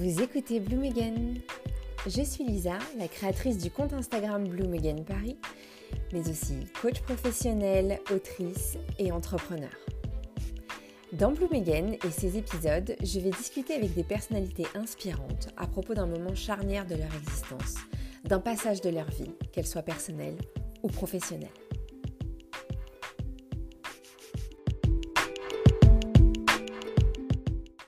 Vous écoutez Bloom Again. Je suis Lisa, la créatrice du compte Instagram Bloom Again Paris, mais aussi coach professionnel, autrice et entrepreneur. Dans Bloom Again et ses épisodes, je vais discuter avec des personnalités inspirantes à propos d'un moment charnière de leur existence, d'un passage de leur vie, qu'elle soit personnelle ou professionnelle.